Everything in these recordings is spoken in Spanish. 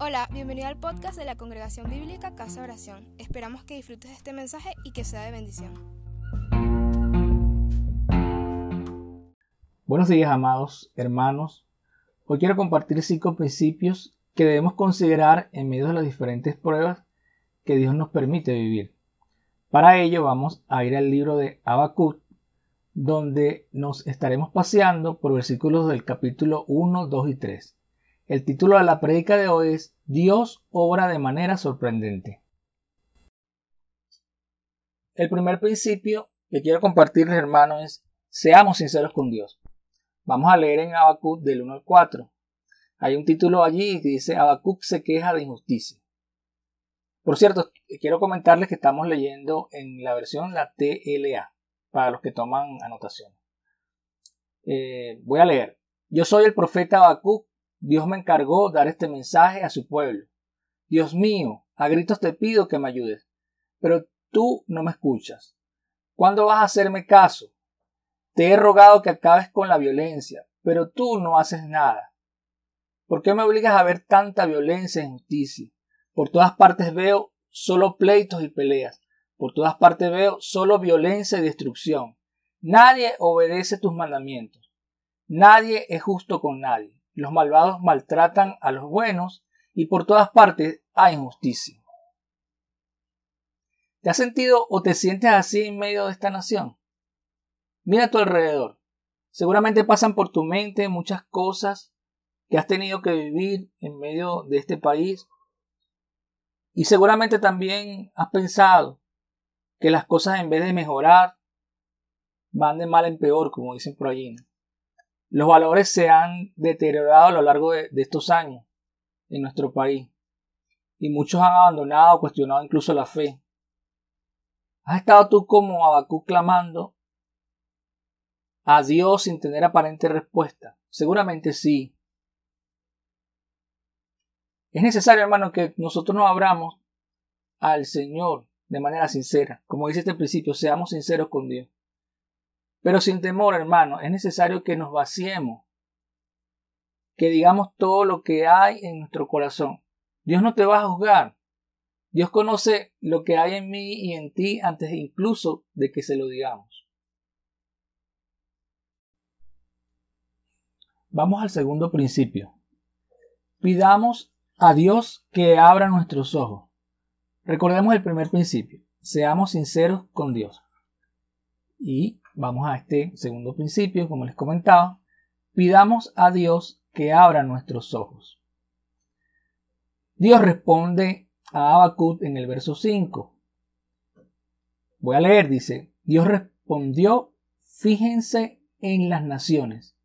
Hola, bienvenido al podcast de la Congregación Bíblica Casa Oración. Esperamos que disfrutes de este mensaje y que sea de bendición. Buenos días, amados hermanos. Hoy quiero compartir cinco principios que debemos considerar en medio de las diferentes pruebas que Dios nos permite vivir. Para ello vamos a ir al libro de Habacuc, donde nos estaremos paseando por versículos del capítulo 1, 2 y 3. El título de la predica de hoy es Dios obra de manera sorprendente. El primer principio que quiero compartirles, hermanos, es seamos sinceros con Dios. Vamos a leer en Habacuc del 1 al 4. Hay un título allí que dice Habacuc se queja de injusticia. Por cierto, quiero comentarles que estamos leyendo en la versión la TLA, para los que toman anotación. Eh, voy a leer. Yo soy el profeta Habacuc Dios me encargó dar este mensaje a su pueblo. Dios mío, a gritos te pido que me ayudes, pero tú no me escuchas. ¿Cuándo vas a hacerme caso? Te he rogado que acabes con la violencia, pero tú no haces nada. ¿Por qué me obligas a ver tanta violencia e injusticia? Por todas partes veo solo pleitos y peleas. Por todas partes veo solo violencia y destrucción. Nadie obedece tus mandamientos. Nadie es justo con nadie. Los malvados maltratan a los buenos y por todas partes hay injusticia. ¿Te has sentido o te sientes así en medio de esta nación? Mira a tu alrededor. Seguramente pasan por tu mente muchas cosas que has tenido que vivir en medio de este país. Y seguramente también has pensado que las cosas en vez de mejorar van de mal en peor, como dicen por allí. Los valores se han deteriorado a lo largo de, estos años en nuestro país y muchos han abandonado o cuestionado incluso la fe. ¿Has estado tú como Abacú clamando a Dios sin tener aparente respuesta? Seguramente sí. Es necesario, hermano, que nosotros nos abramos al Señor de manera sincera. Como dice este principio, seamos sinceros con Dios. Pero sin temor, hermano, es necesario que nos vaciemos, que digamos todo lo que hay en nuestro corazón. Dios no te va a juzgar. Dios conoce lo que hay en mí y en ti antes incluso de que se lo digamos. Vamos al segundo principio. Pidamos a Dios que abra nuestros ojos. Recordemos el primer principio. Seamos sinceros con Dios. Y vamos a este segundo principio, como les comentaba, pidamos a Dios que abra nuestros ojos. Dios responde a Habacuc en el verso 5. Voy a leer, dice, Dios respondió, fíjense en las naciones,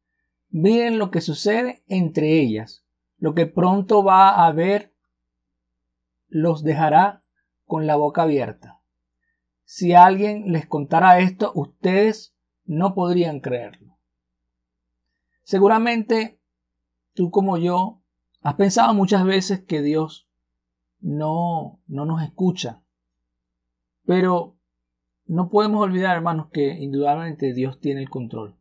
miren lo que sucede entre ellas, lo que pronto va a haber los dejará con la boca abierta. Si alguien les contara esto, ustedes no podrían creerlo. Seguramente tú como yo has pensado muchas veces que Dios no, no nos escucha. Pero no podemos olvidar, hermanos, que indudablemente Dios tiene el control.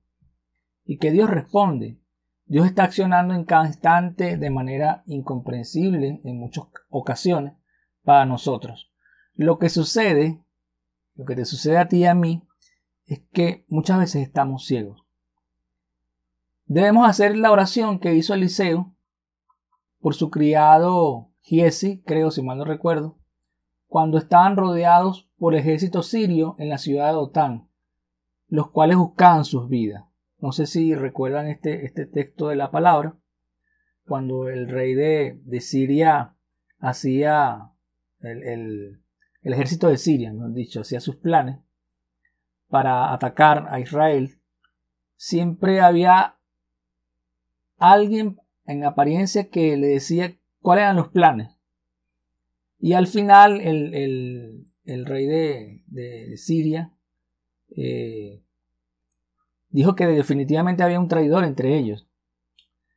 Y que Dios responde. Dios está accionando en cada instante de manera incomprensible en muchas ocasiones para nosotros. Lo que sucede lo que te sucede a ti y a mí es que muchas veces estamos ciegos. Debemos hacer la oración que hizo Eliseo por su criado Giesi, creo si mal no recuerdo, cuando estaban rodeados por el ejército sirio en la ciudad de Otán, los cuales buscaban sus vidas. No sé si recuerdan este, este texto de la palabra, cuando el rey de, Siria hacía el, el ejército de Siria, han dicho, hacía sus planes para atacar a Israel, siempre había alguien en apariencia que le decía cuáles eran los planes. Y al final el, rey de, Siria eh, dijo que definitivamente había un traidor entre ellos.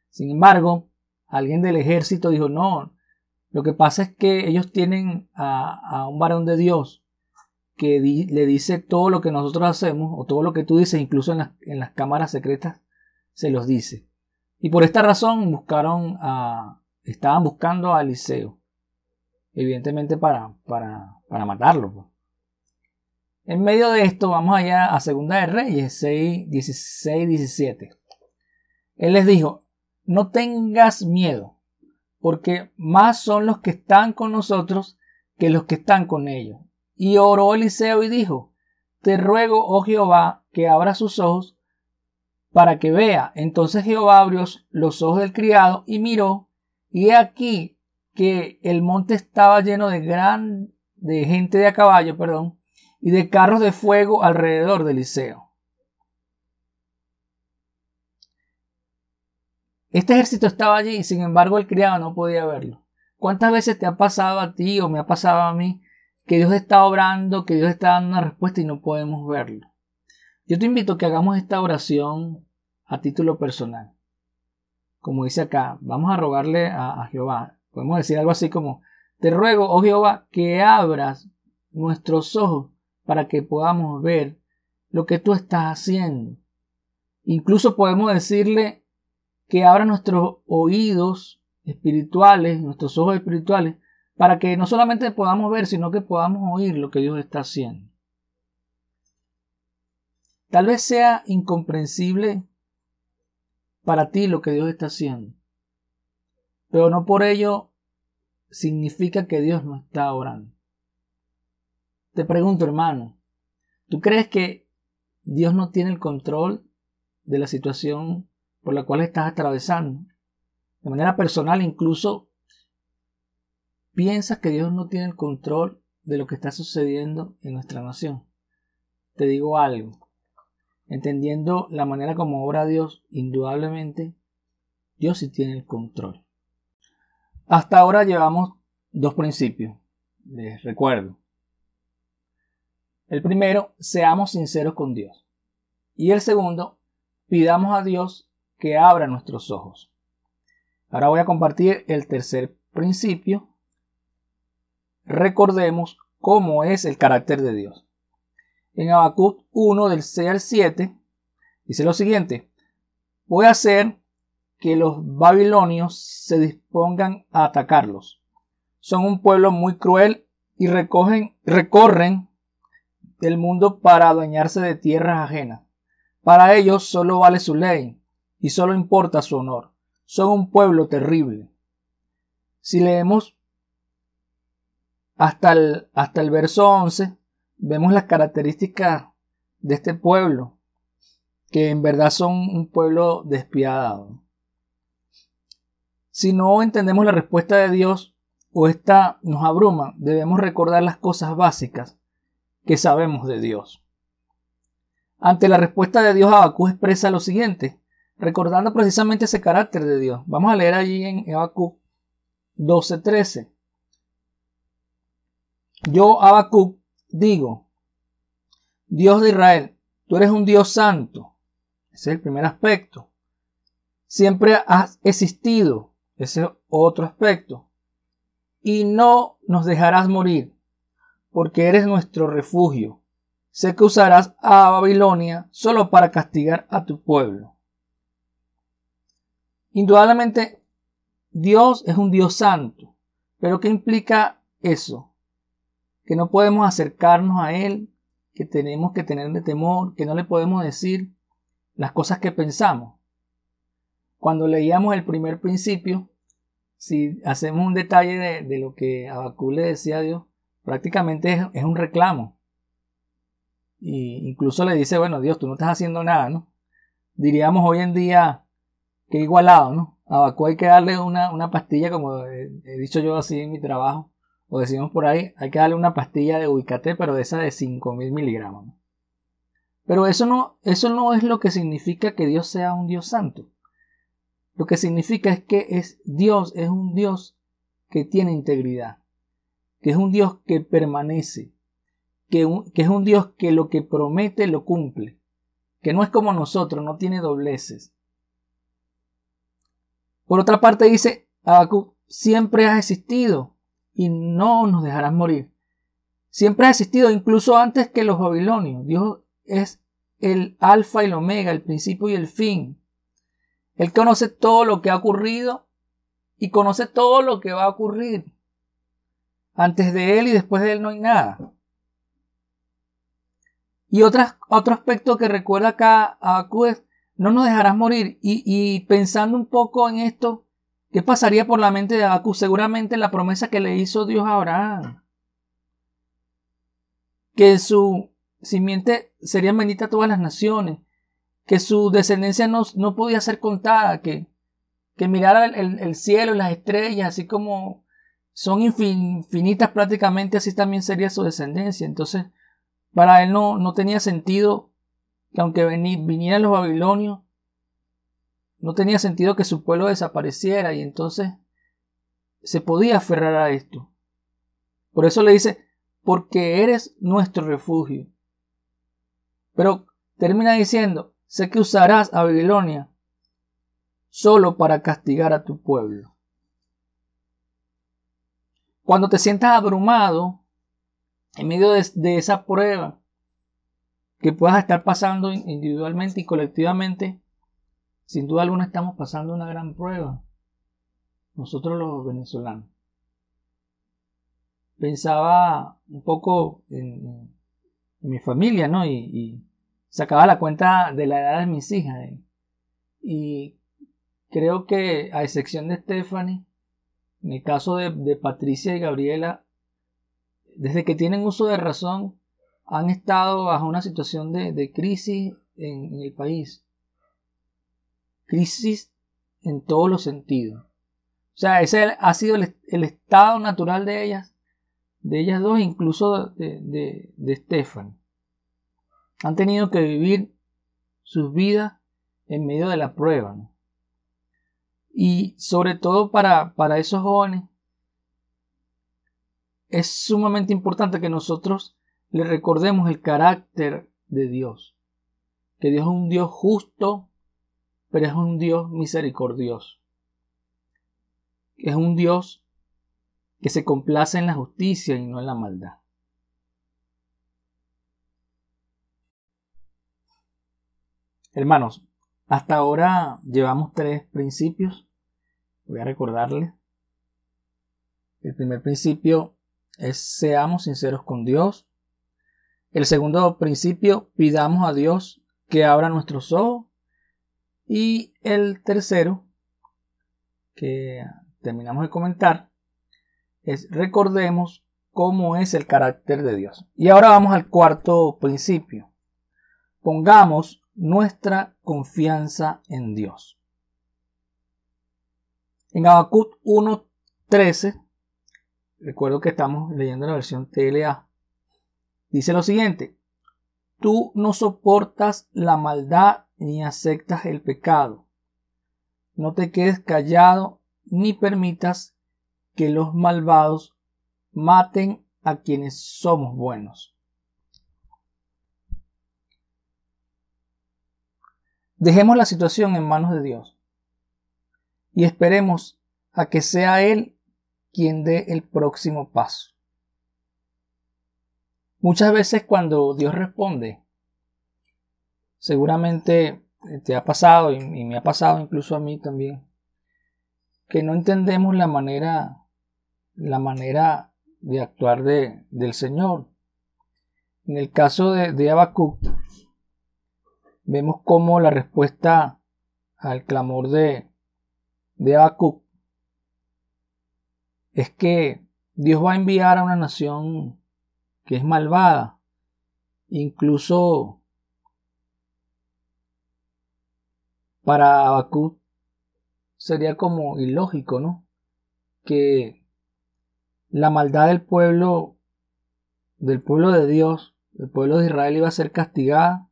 Sin embargo, alguien del ejército dijo, no, lo que pasa es que ellos tienen a, un varón de Dios que le dice todo lo que nosotros hacemos o todo lo que tú dices, incluso en las, en las cámaras secretas, se los dice. Y por esta razón buscaron a estaban buscando a Eliseo, evidentemente para, para, para matarlo. Pues. En medio de esto, vamos allá a Segunda de Reyes 6, 16, 17. Él les dijo, no tengas miedo, porque más son los que están con nosotros que los que están con ellos. Y oró Eliseo y dijo, te ruego, oh Jehová, que abra sus ojos para que vea. Entonces Jehová abrió los ojos del criado y miró, y he aquí que el monte estaba lleno de gran de gente de a caballo, perdón, y de carros de fuego alrededor de Eliseo. Este ejército estaba allí y sin embargo el criado no podía verlo. ¿Cuántas veces te ha pasado a ti o me ha pasado a mí que Dios está obrando, que Dios está dando una respuesta y no podemos verlo? Yo te invito a que hagamos esta oración a título personal. Como dice acá, vamos a rogarle a, Jehová. Podemos decir algo así como, te ruego, oh Jehová, que abras nuestros ojos para que podamos ver lo que tú estás haciendo. Incluso podemos decirle que abra nuestros oídos espirituales, nuestros ojos espirituales, para que no solamente podamos ver, sino que podamos oír lo que Dios está haciendo. Tal vez sea incomprensible para ti lo que Dios está haciendo, pero no por ello significa que Dios no está orando. Te pregunto, hermano, ¿tú crees que Dios no tiene el control de la situación por la cual estás atravesando? De manera personal, incluso piensas que Dios no tiene el control de lo que está sucediendo en nuestra nación. Te digo algo. Entendiendo la manera como obra Dios, indudablemente, Dios sí tiene el control. Hasta ahora llevamos dos principios. Les recuerdo. El primero, seamos sinceros con Dios. Y el segundo, pidamos a Dios que abra nuestros ojos. Ahora voy a compartir el tercer principio. Recordemos cómo es el carácter de Dios. En Habacuc 1 del 6 al 7 dice lo siguiente: Voy a hacer que los babilonios se dispongan a atacarlos. Son un pueblo muy cruel y recogen, recorren del mundo para adueñarse de tierras ajenas. Para ellos solo vale su ley y solo importa su honor. Son un pueblo terrible. Si leemos hasta el, hasta el verso 11, vemos las características de este pueblo, que en verdad son un pueblo despiadado. Si no entendemos la respuesta de Dios o esta nos abruma, debemos recordar las cosas básicas que sabemos de Dios. Ante la respuesta de Dios, Habacuc expresa lo siguiente, recordando precisamente ese carácter de Dios. Vamos a leer allí en Habacuc 12:13. Yo, Habacuc, digo, Dios de Israel, tú eres un Dios santo. Ese es el primer aspecto. Siempre has existido. Ese es otro aspecto. Y no nos dejarás morir porque eres nuestro refugio. Sé que usarás a Babilonia solo para castigar a tu pueblo. Indudablemente, Dios es un Dios santo. Pero ¿qué implica eso? Que no podemos acercarnos a Él, que tenemos que tenerle temor, que no le podemos decir las cosas que pensamos. Cuando leíamos el primer principio, si hacemos un detalle de, lo que Abacú le decía a Dios, prácticamente es, un reclamo. Y incluso le dice, bueno, Dios, tú no estás haciendo nada, ¿no? Diríamos hoy en día que igualado, ¿no? A Bakú hay que darle una, una pastilla, como he, dicho yo así en mi trabajo, o decimos por ahí, hay que darle una pastilla de Ubicate, pero de esa de 5000 miligramos. ¿no? Pero eso no, eso no es lo que significa que Dios sea un Dios santo. Lo que significa es que es Dios, es un Dios que tiene integridad que es un Dios que permanece, que, es un Dios que lo que promete lo cumple, que no es como nosotros, no tiene dobleces. Por otra parte dice, Habacuc, siempre has existido y no nos dejarás morir. Siempre has existido incluso antes que los babilonios. Dios es el alfa y el omega, el principio y el fin. Él conoce todo lo que ha ocurrido y conoce todo lo que va a ocurrir. Antes de él y después de él no hay nada. Y otro aspecto que recuerda acá a es, no nos dejarás morir. Y, pensando un poco en esto, ¿qué pasaría por la mente de Abacú? Seguramente la promesa que le hizo Dios a Abraham. Que su simiente sería bendita a todas las naciones. Que su descendencia no, no podía ser contada. Que, que mirara el, el, cielo y las estrellas, así como son infinitas prácticamente, así también sería su descendencia. Entonces, para él no, no tenía sentido que aunque vinieran los babilonios, no tenía sentido que su pueblo desapareciera y entonces se podía aferrar a esto. Por eso le dice, porque eres nuestro refugio. Pero termina diciendo, sé que usarás a Babilonia solo para castigar a tu pueblo. Cuando te sientas abrumado en medio de, esa prueba que puedas estar pasando individualmente y colectivamente, sin duda alguna estamos pasando una gran prueba. Nosotros los venezolanos. Pensaba un poco en, mi familia, ¿no? Y, sacaba la cuenta de la edad de mis hijas. ¿eh? Y creo que, a excepción de Stephanie, en el caso de Patricia y Gabriela, desde que tienen uso de razón, han estado bajo una situación de, crisis en, el país. Crisis en todos los sentidos. O sea, ese ha sido el, estado natural de ellas, de ellas dos, incluso de, de, de Han tenido que vivir sus vidas en medio de la prueba. Y sobre todo para, para esos jóvenes es sumamente importante que nosotros le recordemos el carácter de Dios. Que Dios es un Dios justo, pero es un Dios misericordioso. Es un Dios que se complace en la justicia y no en la maldad. Hermanos, hasta ahora llevamos tres principios. Voy a recordarles. El primer principio es seamos sinceros con Dios. El segundo principio, pidamos a Dios que abra nuestros ojos. Y el tercero, que terminamos de comentar, es recordemos cómo es el carácter de Dios. Y ahora vamos al cuarto principio. Pongamos nuestra confianza en Dios. En Habacuc 1.13 recuerdo que estamos leyendo la versión TLA. Dice lo siguiente, tú no soportas la maldad ni aceptas el pecado. No te quedes callado ni permitas que los malvados maten a quienes somos buenos. Dejemos la situación en manos de Dios y esperemos a que sea Él quien dé el próximo paso. Muchas veces cuando Dios responde, seguramente te ha pasado y, me ha pasado incluso a mí también, que no entendemos la manera, la manera de actuar de, del Señor. En el caso de, de vemos cómo la respuesta al clamor de, de es que Dios va a enviar a una nación que es malvada, incluso para Habacuc sería como ilógico, ¿no? Que la maldad del pueblo, del pueblo de Dios, del pueblo de Israel iba a ser castigada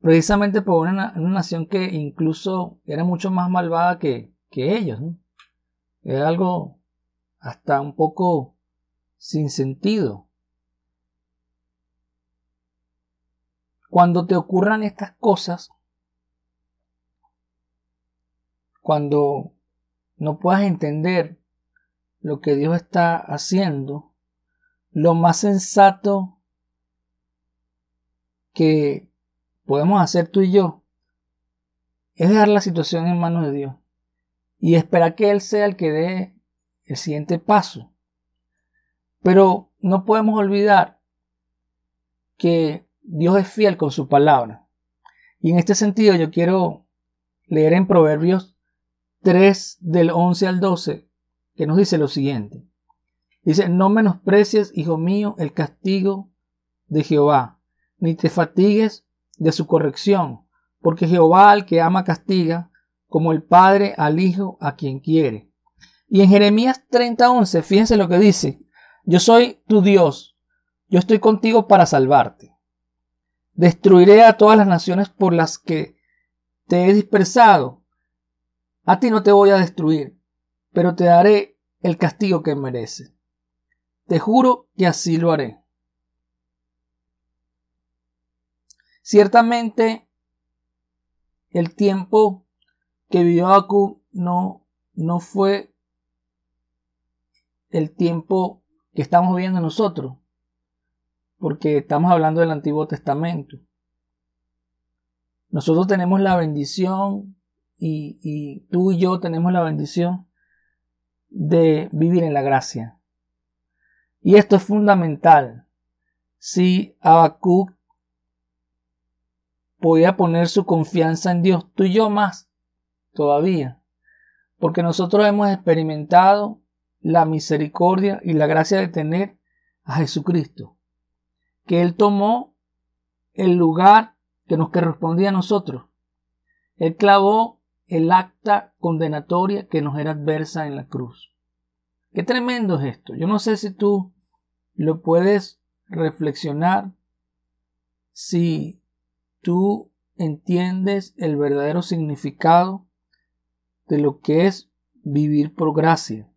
precisamente por una, nación que incluso era mucho más malvada que, que ellos, ¿no? Era algo hasta un poco sin sentido. Cuando te ocurran estas cosas, cuando no puedas entender lo que Dios está haciendo, lo más sensato que podemos hacer tú y yo es dejar la situación en manos de Dios y esperar que Él sea el que dé el siguiente paso. Pero no podemos olvidar que Dios es fiel con su palabra. Y en este sentido yo quiero leer en Proverbios 3 del 11 al 12, que nos dice lo siguiente. Dice, no menosprecies, hijo mío, el castigo de Jehová, ni te fatigues de su corrección, porque Jehová al que ama castiga, como el Padre al Hijo a quien quiere. Y en Jeremías 30:11, fíjense lo que dice, yo soy tu Dios, yo estoy contigo para salvarte. Destruiré a todas las naciones por las que te he dispersado. A ti no te voy a destruir, pero te daré el castigo que mereces. Te juro que así lo haré. Ciertamente, el tiempo que vivió Aku no, no fue el tiempo que estamos viviendo nosotros, porque estamos hablando del Antiguo Testamento. Nosotros tenemos la bendición y, tú y yo tenemos la bendición de vivir en la gracia. Y esto es fundamental. Si Habacuc podía poner su confianza en Dios, tú y yo más todavía, porque nosotros hemos experimentado la misericordia y la gracia de tener a Jesucristo, que Él tomó el lugar que nos correspondía a nosotros. Él clavó el acta condenatoria que nos era adversa en la cruz. Qué tremendo es esto. Yo no sé si tú lo puedes reflexionar, si tú entiendes el verdadero significado de lo que es vivir por gracia.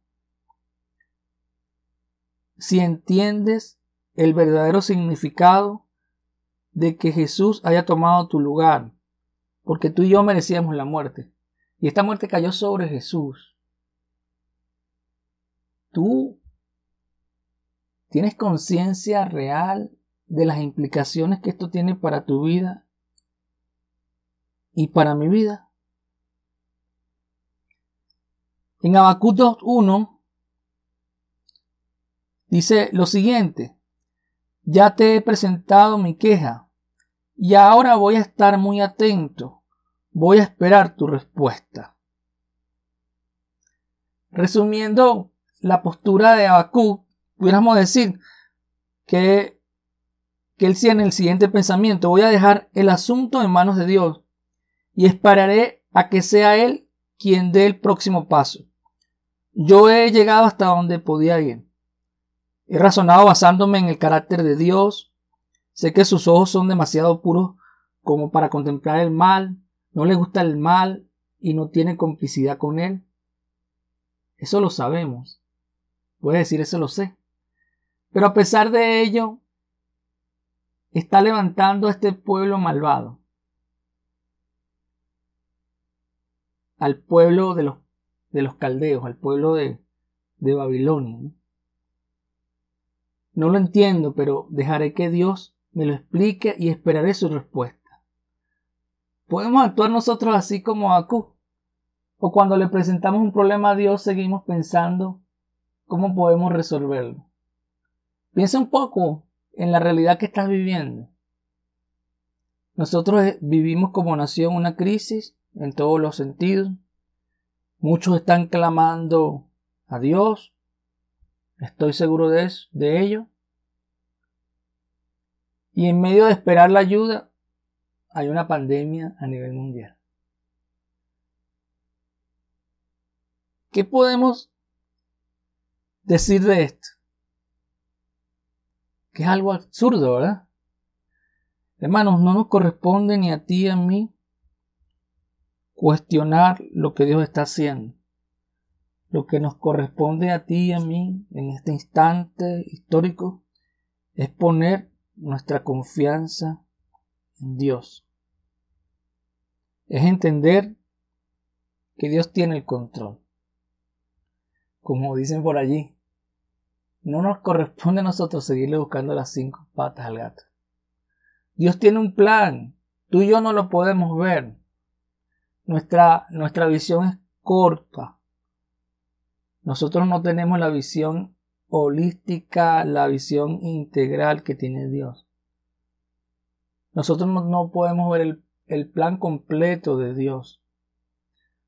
Si entiendes el verdadero significado de que Jesús haya tomado tu lugar, porque tú y yo merecíamos la muerte, y esta muerte cayó sobre Jesús. Tú tienes conciencia real de las implicaciones que esto tiene para tu vida y para mi vida. En Habacuc 1 dice lo siguiente: Ya te he presentado mi queja y ahora voy a estar muy atento. Voy a esperar tu respuesta. Resumiendo la postura de Habacuc, pudiéramos decir que, que él tiene el siguiente pensamiento: voy a dejar el asunto en manos de Dios y esperaré a que sea Él quien dé el próximo paso. Yo he llegado hasta donde podía ir. He razonado basándome en el carácter de Dios. Sé que sus ojos son demasiado puros como para contemplar el mal. No le gusta el mal y no tiene complicidad con él. Eso lo sabemos. Puede decir eso lo sé. Pero a pesar de ello, está levantando a este pueblo malvado. al pueblo de los, de los caldeos, al pueblo de, de Babilonia. ¿No? lo entiendo, pero dejaré que Dios me lo explique y esperaré su respuesta. ¿Podemos actuar nosotros así como Acú? ¿O cuando le presentamos un problema a Dios seguimos pensando cómo podemos resolverlo? Piensa un poco en la realidad que estás viviendo. Nosotros eh, vivimos como nación una crisis en todos los sentidos. Muchos están clamando a Dios. Estoy seguro de, eso, de ello. Y en medio de esperar la ayuda, hay una pandemia a nivel mundial. ¿Qué podemos decir de esto? Que es algo absurdo, ¿verdad? Hermanos, no nos corresponde ni a ti ni a mí cuestionar lo que Dios está haciendo. Lo que nos corresponde a ti y a mí en este instante histórico es poner nuestra confianza en Dios. Es entender que Dios tiene el control. Como dicen por allí, no nos corresponde a nosotros seguirle buscando las cinco patas al gato. Dios tiene un plan. Tú y yo no lo podemos ver. Nuestra, nuestra visión corta. Nosotros no tenemos la visión holística, la visión integral que tiene Dios. Nosotros no, podemos ver el, el plan completo de Dios.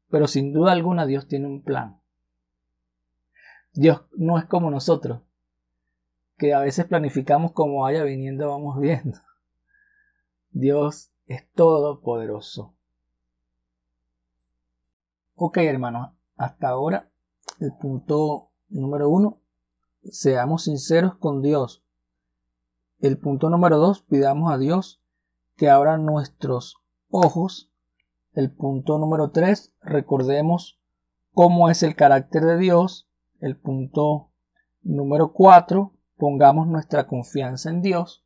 Pero sin duda alguna Dios tiene un plan. Dios no es como nosotros, que a veces planificamos como vaya viniendo, vamos viendo. Dios es todopoderoso. Ok, hermanos, hasta ahora el punto número uno, seamos sinceros con Dios. El punto número dos, pidamos a Dios que abra nuestros ojos. El punto número tres, recordemos cómo es el carácter de Dios. El punto número cuatro, pongamos nuestra confianza en Dios.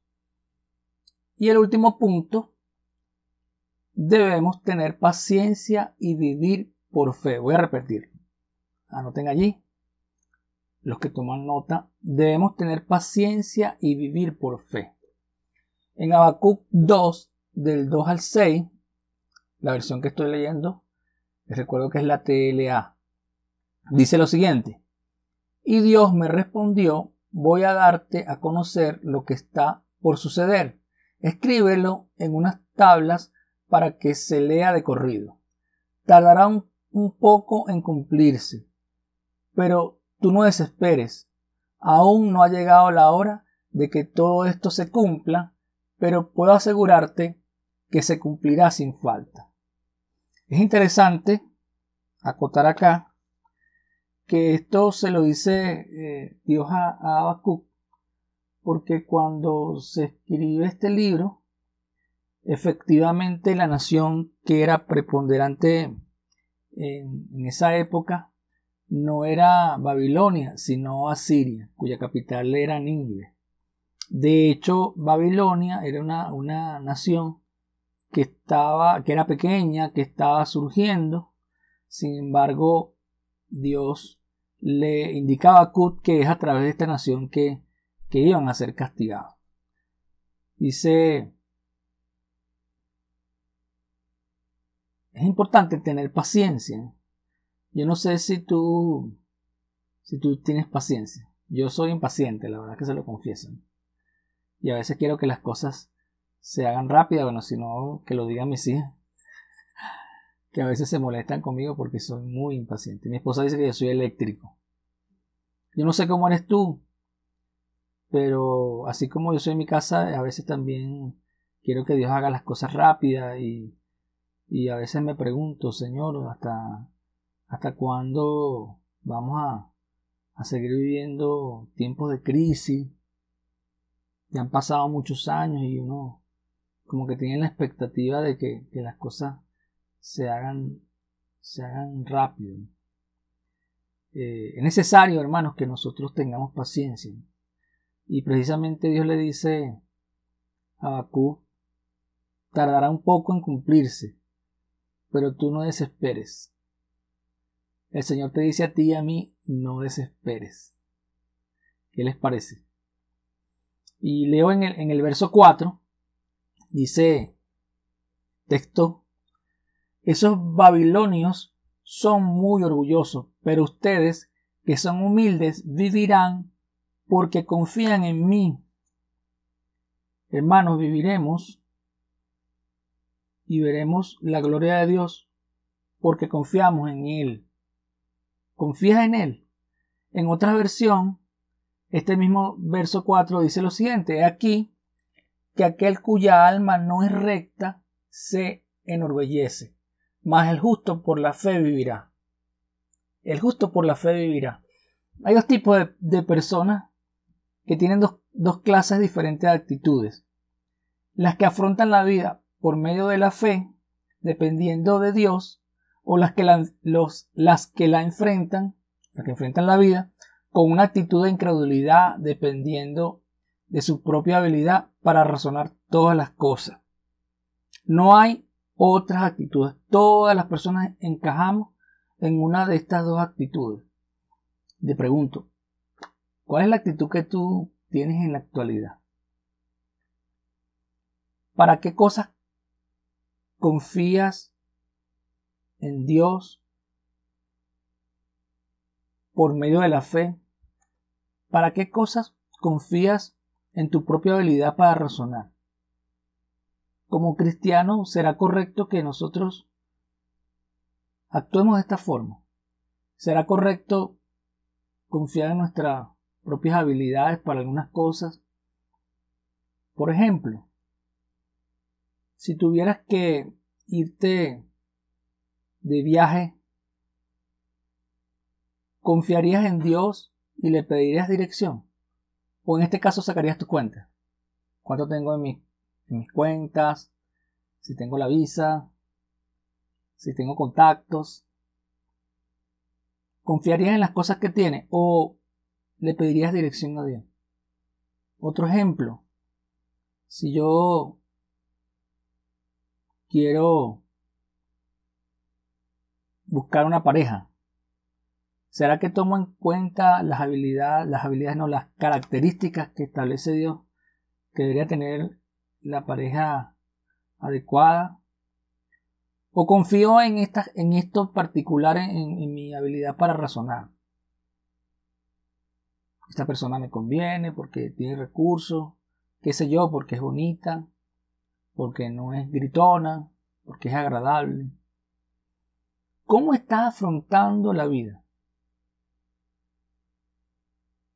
Y el último punto, debemos tener paciencia y vivir por fe. Voy a repetir. Anoten allí. Los que toman nota, debemos tener paciencia y vivir por fe. En Habacuc 2, del 2 al 6, la versión que estoy leyendo, les recuerdo que es la TLA, dice lo siguiente. Y Dios me respondió, voy a darte a conocer lo que está por suceder. Escríbelo en unas tablas para que se lea de corrido. Tardará un, poco en cumplirse, pero tú no desesperes. Aún no ha llegado la hora de que todo esto se cumpla, pero puedo asegurarte que se cumplirá sin falta. Es interesante acotar acá que esto se lo dice eh, Dios a, a porque cuando se escribe este libro, efectivamente la nación que era preponderante en, esa época no era Babilonia, sino Asiria, cuya capital era Nínive. De hecho, Babilonia era una, una nación que estaba, que era pequeña, que estaba surgiendo. Sin embargo, Dios le indicaba a Kut que es a través de esta nación que, que iban a ser castigados. Dice es importante tener paciencia. Yo no sé si tú, si tú tienes paciencia. Yo soy impaciente, la verdad que se lo confieso. Y a veces quiero que las cosas se hagan rápidas, bueno, si no, que lo digan mis hijas. Que a veces se molestan conmigo porque soy muy impaciente. Mi esposa dice que yo soy eléctrico. Yo no sé cómo eres tú, pero así como yo soy en mi casa, a veces también quiero que Dios haga las cosas rápidas y y a veces me pregunto, Señor, ¿hasta, hasta cuándo vamos a, a seguir viviendo tiempos de crisis? Ya han pasado muchos años y uno como que tiene la expectativa de que, que las cosas se hagan, se hagan rápido. Eh, es necesario, hermanos, que nosotros tengamos paciencia. Y precisamente Dios le dice a Bakú, tardará un poco en cumplirse, pero tú no desesperes. El Señor te dice a ti y a mí, no desesperes. ¿Qué les parece? Y leo en el, en el verso 4, dice, texto, esos babilonios son muy orgullosos, pero ustedes, que son humildes, vivirán porque confían en mí. Hermanos, viviremos y veremos la gloria de Dios porque confiamos en Él. ¿Confías en Él? En otra versión, este mismo verso 4 dice lo siguiente, aquí que aquel cuya alma no es recta se enorgullece, mas el justo por la fe vivirá. El justo por la fe vivirá. Hay dos tipos de, personas que tienen dos, dos clases diferentes de actitudes. Las que afrontan la vida por medio de la fe, dependiendo de Dios, o las que la, los, las que la enfrentan, las que enfrentan la vida, con una actitud de incredulidad, dependiendo de su propia habilidad para razonar todas las cosas. No hay otras actitudes. Todas las personas encajamos en una de estas dos actitudes. Te pregunto, ¿cuál es la actitud que tú tienes en la actualidad? ¿Para qué cosas confías en Dios por medio de la fe, ¿para qué cosas confías en tu propia habilidad para razonar? Como cristiano, ¿será correcto que nosotros actuemos de esta forma? ¿Será correcto confiar en nuestras propias habilidades para algunas cosas? Por ejemplo, si tuvieras que irte de viaje, ¿confiarías en Dios y le pedirías dirección? O en este caso sacarías tu cuenta. ¿Cuánto tengo en, en mis cuentas? Si tengo la visa, si tengo contactos. ¿Confiarías en las cosas que tiene o le pedirías dirección a Dios? Otro ejemplo. Si yo quiero buscar una pareja, ¿será que tomo en cuenta las habilidades, las habilidades, no, las características que establece Dios que debería tener la pareja adecuada? ¿O confío en, estas, en esto particular, en, en mi habilidad para razonar? Esta persona me conviene porque tiene recursos, qué sé yo, porque es bonita, porque no es gritona, porque es agradable. ¿Cómo estás afrontando la vida?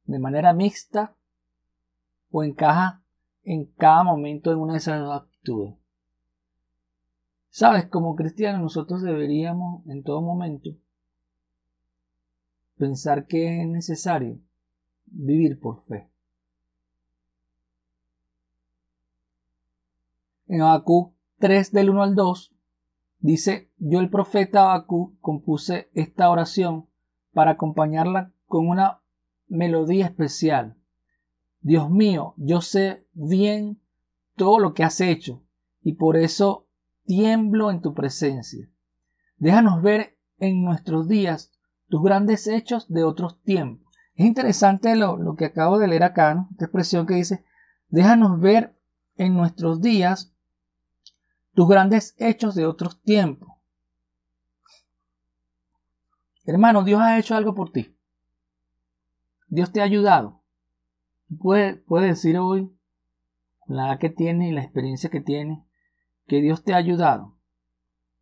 ¿De manera mixta o encaja en cada momento en una de esas actitudes? Sabes, como cristianos nosotros deberíamos en todo momento pensar que es necesario vivir por fe. En Habacuc 3 del 1 al 2 dice, yo el profeta Habacuc compuse esta oración para acompañarla con una melodía especial. Dios mío, yo sé bien todo lo que has hecho y por eso tiemblo en tu presencia. Déjanos ver en nuestros días tus grandes hechos de otros tiempos. Es interesante lo, lo que acabo de leer acá, esta expresión que dice, déjanos ver en nuestros días tus grandes hechos de otros tiempos. Hermano, Dios ha hecho algo por ti. Dios te ha ayudado. Puedes puede decir hoy, la edad que tiene y la experiencia que tiene, que Dios te ha ayudado.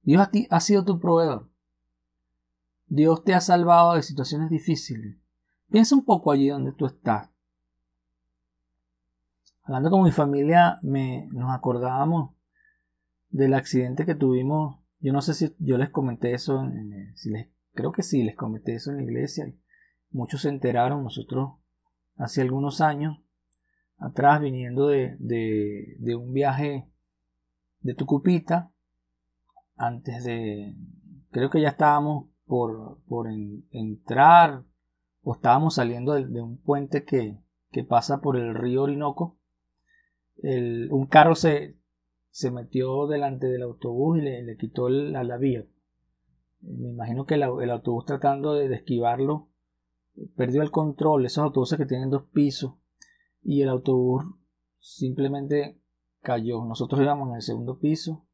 Dios a ti, ha sido tu proveedor. Dios te ha salvado de situaciones difíciles. Piensa un poco allí donde tú estás. Hablando con mi familia, me, nos acordábamos del accidente que tuvimos. Yo no sé si yo les comenté eso, si les, creo que sí, les comenté eso en la iglesia. Muchos se enteraron, nosotros hace algunos años atrás, viniendo de, de, un viaje de Tucupita, antes de, creo que ya estábamos por, por entrar o estábamos saliendo de, un puente que, que, pasa por el río Orinoco. El, un carro se, se metió delante del autobús y le, quitó la, vía. Me imagino que el, autobús tratando de, esquivarlo perdió el control. Esos autobuses que tienen dos pisos y el autobús simplemente cayó. Nosotros íbamos en el segundo piso.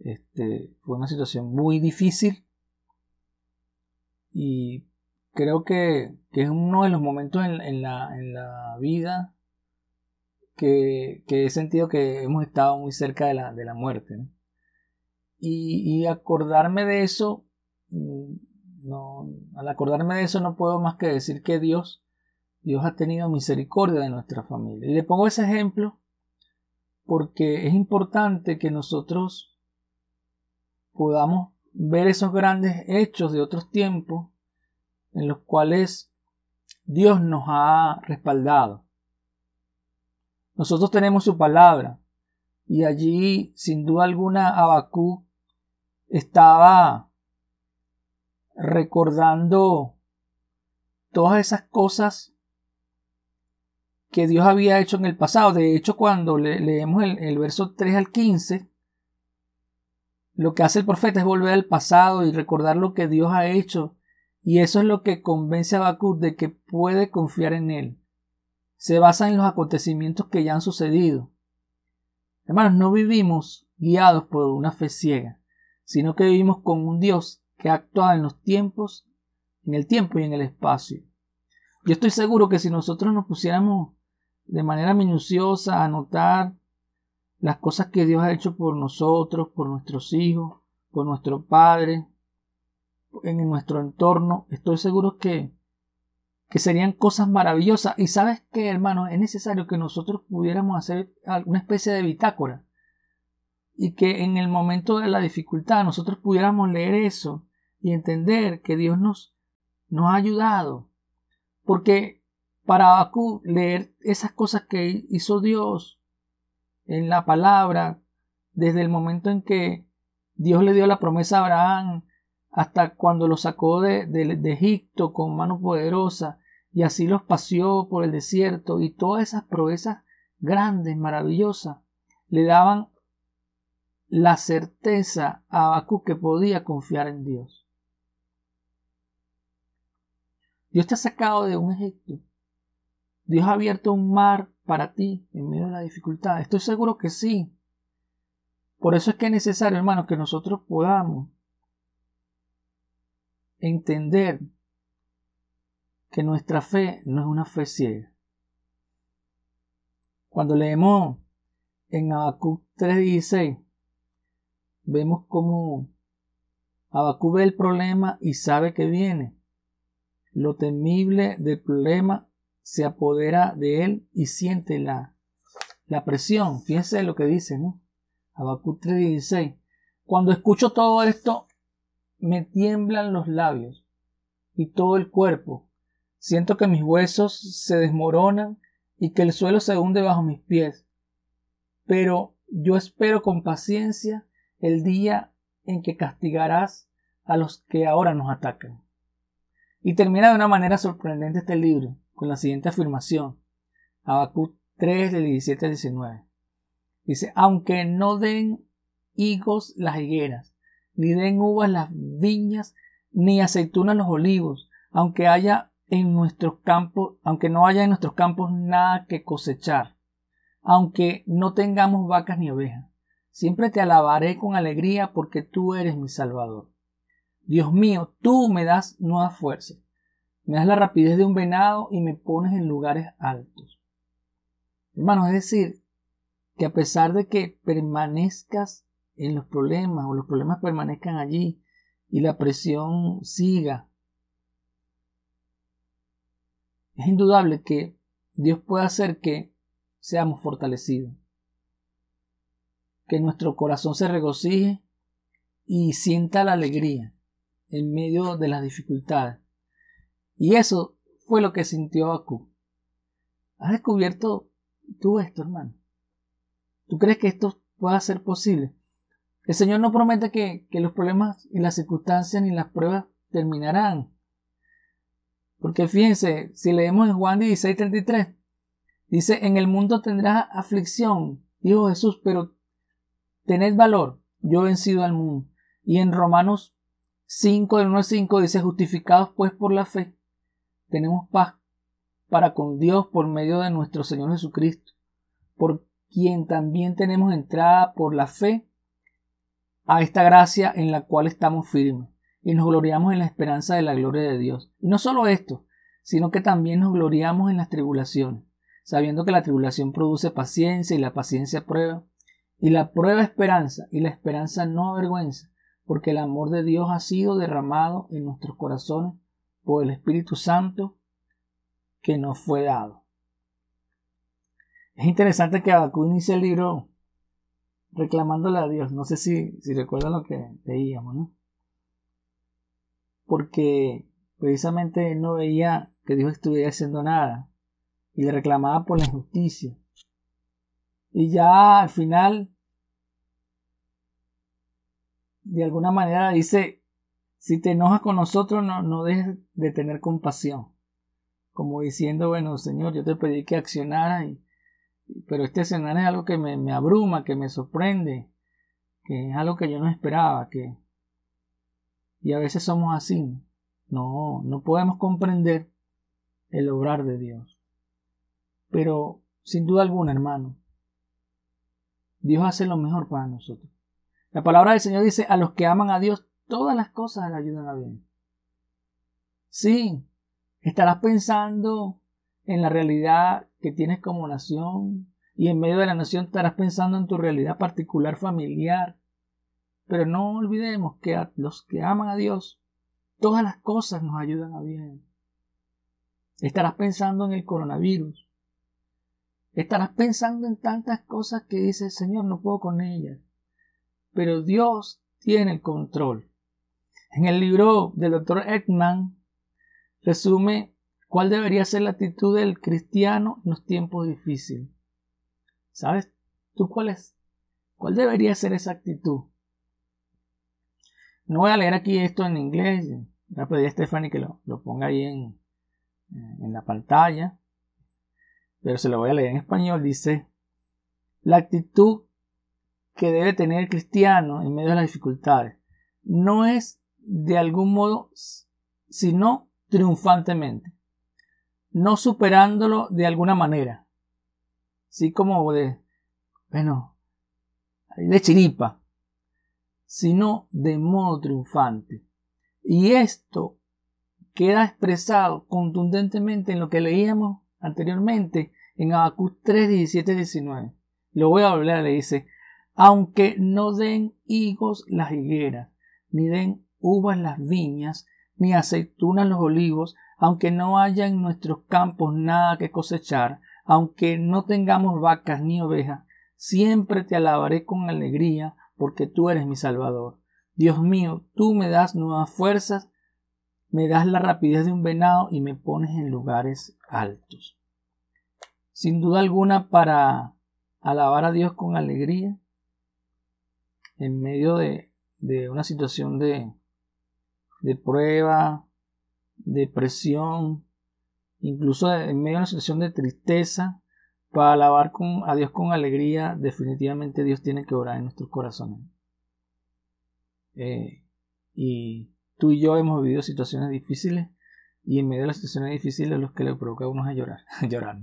Este, fue una situación muy difícil y creo que, es uno de los momentos en, la, en la vida que, he sentido que hemos estado muy cerca de la, de la muerte. Y, acordarme de eso, mm, no, al acordarme de eso no puedo más que decir que Dios, Dios ha tenido misericordia de nuestra familia. Y le pongo ese ejemplo porque es importante que nosotros podamos ver esos grandes hechos de otros tiempos en los cuales Dios nos ha respaldado. Nosotros tenemos su palabra. Y allí, sin duda alguna, Abacú estaba recordando todas esas cosas que Dios había hecho en el pasado. De hecho, cuando leemos el, verso 3 al 15, lo que hace el profeta es volver al pasado y recordar lo que Dios ha hecho. Y eso es lo que convence a Habacuc de que puede confiar en él se basa en los acontecimientos que ya han sucedido. Hermanos, no vivimos guiados por una fe ciega, sino que vivimos con un Dios que actúa en los tiempos en el tiempo y en el espacio. Yo estoy seguro que si nosotros nos pusiéramos de manera minuciosa a anotar las cosas que Dios ha hecho por nosotros, por nuestros hijos, por nuestro Padre, en nuestro entorno, estoy seguro que, que serían cosas maravillosas. Y sabes que, hermano, es necesario que nosotros pudiéramos hacer una especie de bitácora y que en el momento de la dificultad nosotros pudiéramos leer eso y entender que Dios nos, nos ha ayudado. Porque para Abacú leer esas cosas que hizo Dios en la palabra, desde el momento en que Dios le dio la promesa a Abraham, hasta cuando lo sacó de, de, Egipto con mano poderosa, y así los paseó por el desierto, y todas esas proezas grandes, maravillosas, le daban la certeza a Abacú que podía confiar en Dios. Dios te ha sacado de un Egipto. Dios ha abierto un mar para ti en medio de la dificultad. Estoy seguro que sí. Por eso es que es necesario, hermanos, que nosotros podamos entender que nuestra fe no es una fe ciega. Cuando leemos en Habacuc 3:16, vemos cómo Habacuc ve el problema y sabe que viene. Lo temible del problema se apodera de él y siente la, la presión. Fíjense lo que dice, ¿no? Habacuc 3:16. Cuando escucho todo esto, me tiemblan los labios y todo el cuerpo. Siento que mis huesos se desmoronan y que el suelo se hunde bajo mis pies. Pero yo espero con paciencia el día en que castigarás a los que ahora nos atacan. Y termina de una manera sorprendente este libro con la siguiente afirmación. Habacuc 3 del 17 al 19. Dice, aunque no den higos las higueras, ni den uvas las viñas, ni aceitunas los olivos, aunque haya en nuestros campos, aunque no haya en nuestros campos nada que cosechar, aunque no tengamos vacas ni ovejas. Siempre te alabaré con alegría porque tú eres mi Salvador. Dios mío, tú me das nueva fuerza. Me das la rapidez de un venado y me pones en lugares altos. Hermanos, es decir, que a pesar de que permanezcas en los problemas o los problemas permanezcan allí y la presión siga, es indudable que Dios puede hacer que seamos fortalecidos, que nuestro corazón se regocije y sienta la alegría en medio de las dificultades y eso fue lo que sintió Bakú. ¿Has descubierto tú esto, hermano? ¿Tú crees que esto pueda ser posible? El Señor no promete que, los problemas y las circunstancias ni las pruebas terminarán. Porque fíjense, si leemos en Juan 16:33, dice, en el mundo tendrás aflicción, dijo Jesús, pero tened valor, yo he vencido al mundo. Y en Romanos 5, del 1 al 5, dice, justificados pues por la fe, tenemos paz para con Dios por medio de nuestro Señor Jesucristo, por quien también tenemos entrada por la fe a esta gracia en la cual estamos firmes y nos gloriamos en la esperanza de la gloria de Dios. Y no solo esto, sino que también nos gloriamos en las tribulaciones, sabiendo que la tribulación produce paciencia y la paciencia prueba, y la prueba esperanza, y la esperanza no avergüenza, porque el amor de Dios ha sido derramado en nuestros corazones por el Espíritu Santo que nos fue dado. Es interesante que Abacú inicie el libro reclamándole a Dios. No sé si, si lo que leíamos, ¿no? Porque precisamente él no veía que Dios estuviera haciendo nada y le reclamaba por la injusticia. Y ya al final, de alguna manera dice, si te enojas con nosotros, no, no dejes de tener compasión. Como diciendo, bueno, Señor, yo te pedí que accionara, y, pero este escenario es algo que me, me abruma, que me sorprende, que es algo que yo no esperaba, que... Y a veces somos así. No, no podemos comprender el obrar de Dios. Pero, sin duda alguna, hermano, Dios hace lo mejor para nosotros. La palabra del Señor dice, a los que aman a Dios, todas las cosas le ayudan a bien. Sí, estarás pensando en la realidad que tienes como nación y en medio de la nación estarás pensando en tu realidad particular familiar. Pero no olvidemos que a los que aman a Dios, todas las cosas nos ayudan a bien. Estarás pensando en el coronavirus. Estarás pensando en tantas cosas que dices, Señor, no puedo con ellas. Pero Dios tiene el control. En el libro del doctor Ekman resume cuál debería ser la actitud del cristiano en los tiempos difíciles. ¿Sabes tú cuál es? ¿Cuál debería ser esa actitud? No voy a leer aquí esto en inglés. Voy a pedir a Stephanie que lo, ponga ahí en, en la pantalla. Pero se lo voy a leer en español. Dice, la actitud que debe tener el cristiano en medio de las dificultades no es de algún modo, sino triunfantemente, no superándolo de alguna manera, así como de, bueno, de chiripa, sino de modo triunfante. Y esto queda expresado contundentemente en lo que leíamos anteriormente en Habacuc 3, 17, 19. Lo voy a volver, le dice, aunque no den higos las higueras, ni den uvas las viñas, ni aceitunas los olivos, aunque no haya en nuestros campos nada que cosechar, aunque no tengamos vacas ni ovejas, siempre te alabaré con alegría, porque tú eres mi Salvador. Dios mío, tú me das nuevas fuerzas, me das la rapidez de un venado y me pones en lugares altos. Sin duda alguna, para alabar a Dios con alegría, en medio de, una situación de, de prueba, de presión, incluso en medio de una situación de tristeza, para alabar a Dios con alegría, definitivamente Dios tiene que orar en nuestros corazones. Eh, y tú y yo hemos vivido situaciones difíciles y en medio de las situaciones difíciles los que le provoca a uno a llorar, a llorar.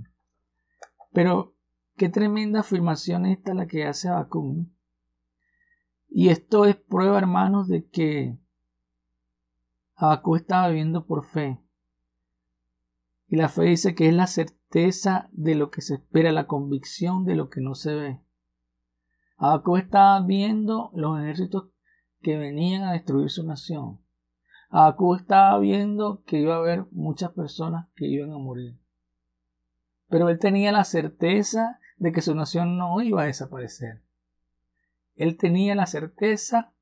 Pero qué tremenda afirmación esta la que hace Habacuc. Y esto es prueba, hermanos, de que Habacuc estaba viviendo por fe. Y la fe dice que es la certeza de lo que se espera, la convicción de lo que no se ve. Habacuc estaba viendo los ejércitos que venían a destruir su nación. Habacuc estaba viendo que iba a haber muchas personas que iban a morir. Pero él tenía la certeza de que su nación no iba a desaparecer. Él tenía la certeza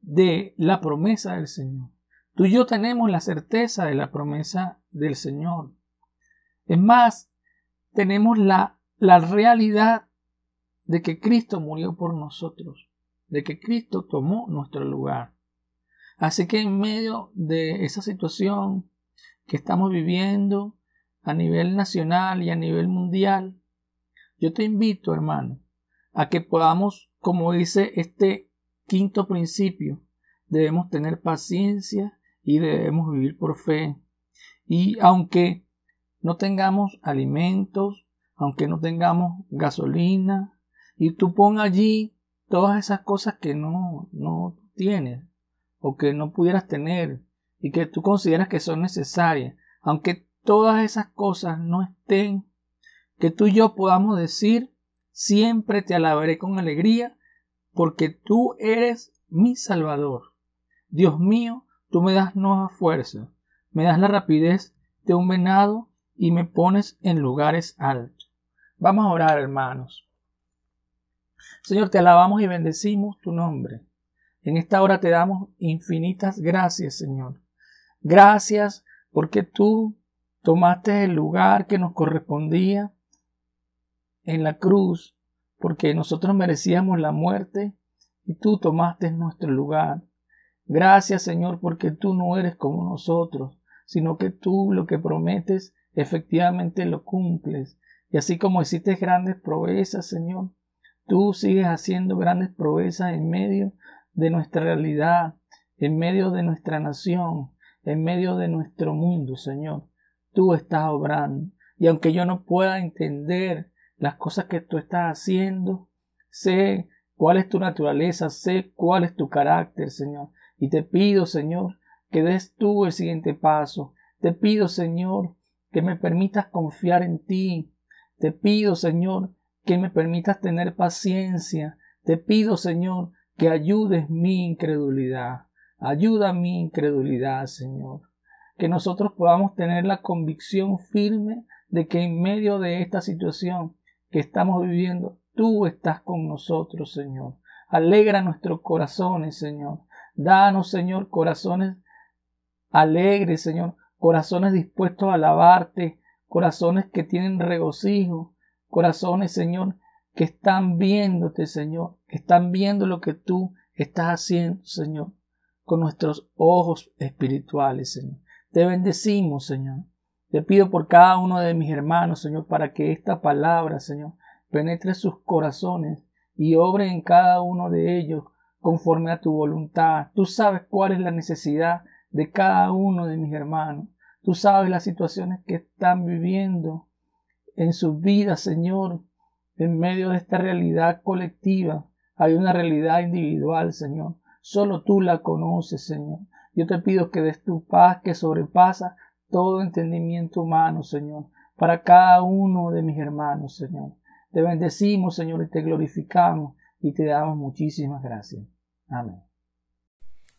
de la promesa del Señor. Tú y yo tenemos la certeza de la promesa del Señor. Es más, tenemos la, la realidad de que Cristo murió por nosotros, de que Cristo tomó nuestro lugar. Así que en medio de esa situación que estamos viviendo a nivel nacional y a nivel mundial, yo te invito, hermano, a que podamos, como dice este quinto principio, debemos tener paciencia y debemos vivir por fe. Y aunque no tengamos alimentos, aunque no tengamos gasolina, y tú pon allí todas esas cosas que no, no tienes o que no pudieras tener y que tú consideras que son necesarias, aunque todas esas cosas no estén, que tú y yo podamos decir, siempre te alabaré con alegría, porque tú eres mi Salvador. Dios mío, Tú me das nueva fuerza, me das la rapidez de un venado y me pones en lugares altos. Vamos a orar, hermanos. Señor, te alabamos y bendecimos tu nombre. En esta hora te damos infinitas gracias, Señor. Gracias porque tú tomaste el lugar que nos correspondía en la cruz, porque nosotros merecíamos la muerte y tú tomaste nuestro lugar. Gracias Señor porque tú no eres como nosotros, sino que tú lo que prometes efectivamente lo cumples. Y así como hiciste grandes proezas, Señor, tú sigues haciendo grandes proezas en medio de nuestra realidad, en medio de nuestra nación, en medio de nuestro mundo, Señor. Tú estás obrando. Y aunque yo no pueda entender las cosas que tú estás haciendo, sé cuál es tu naturaleza, sé cuál es tu carácter, Señor. Y te pido, Señor, que des tú el siguiente paso, Te pido, Señor, que me permitas confiar en ti. Te pido, Señor, que me permitas tener paciencia. Te pido, Señor, que ayudes mi incredulidad. Ayuda mi incredulidad, Señor. Que nosotros podamos tener la convicción firme de que en medio de esta situación que estamos viviendo, tú estás con nosotros, Señor. Alegra nuestros corazones, Señor. Danos, Señor, corazones alegres, Señor. Corazones dispuestos a alabarte. Corazones que tienen regocijo. Corazones, Señor, que están viéndote, Señor. Que están viendo lo que tú estás haciendo, Señor. Con nuestros ojos espirituales, Señor. Te bendecimos, Señor. Te pido por cada uno de mis hermanos, Señor, para que esta palabra, Señor, penetre sus corazones y obre en cada uno de ellos conforme a tu voluntad. Tú sabes cuál es la necesidad de cada uno de mis hermanos. Tú sabes las situaciones que están viviendo en sus vidas, Señor, en medio de esta realidad colectiva. Hay una realidad individual, Señor. Solo tú la conoces, Señor. Yo te pido que des tu paz que sobrepasa todo entendimiento humano, Señor, para cada uno de mis hermanos, Señor. Te bendecimos, Señor, y te glorificamos y te damos muchísimas gracias. Amén.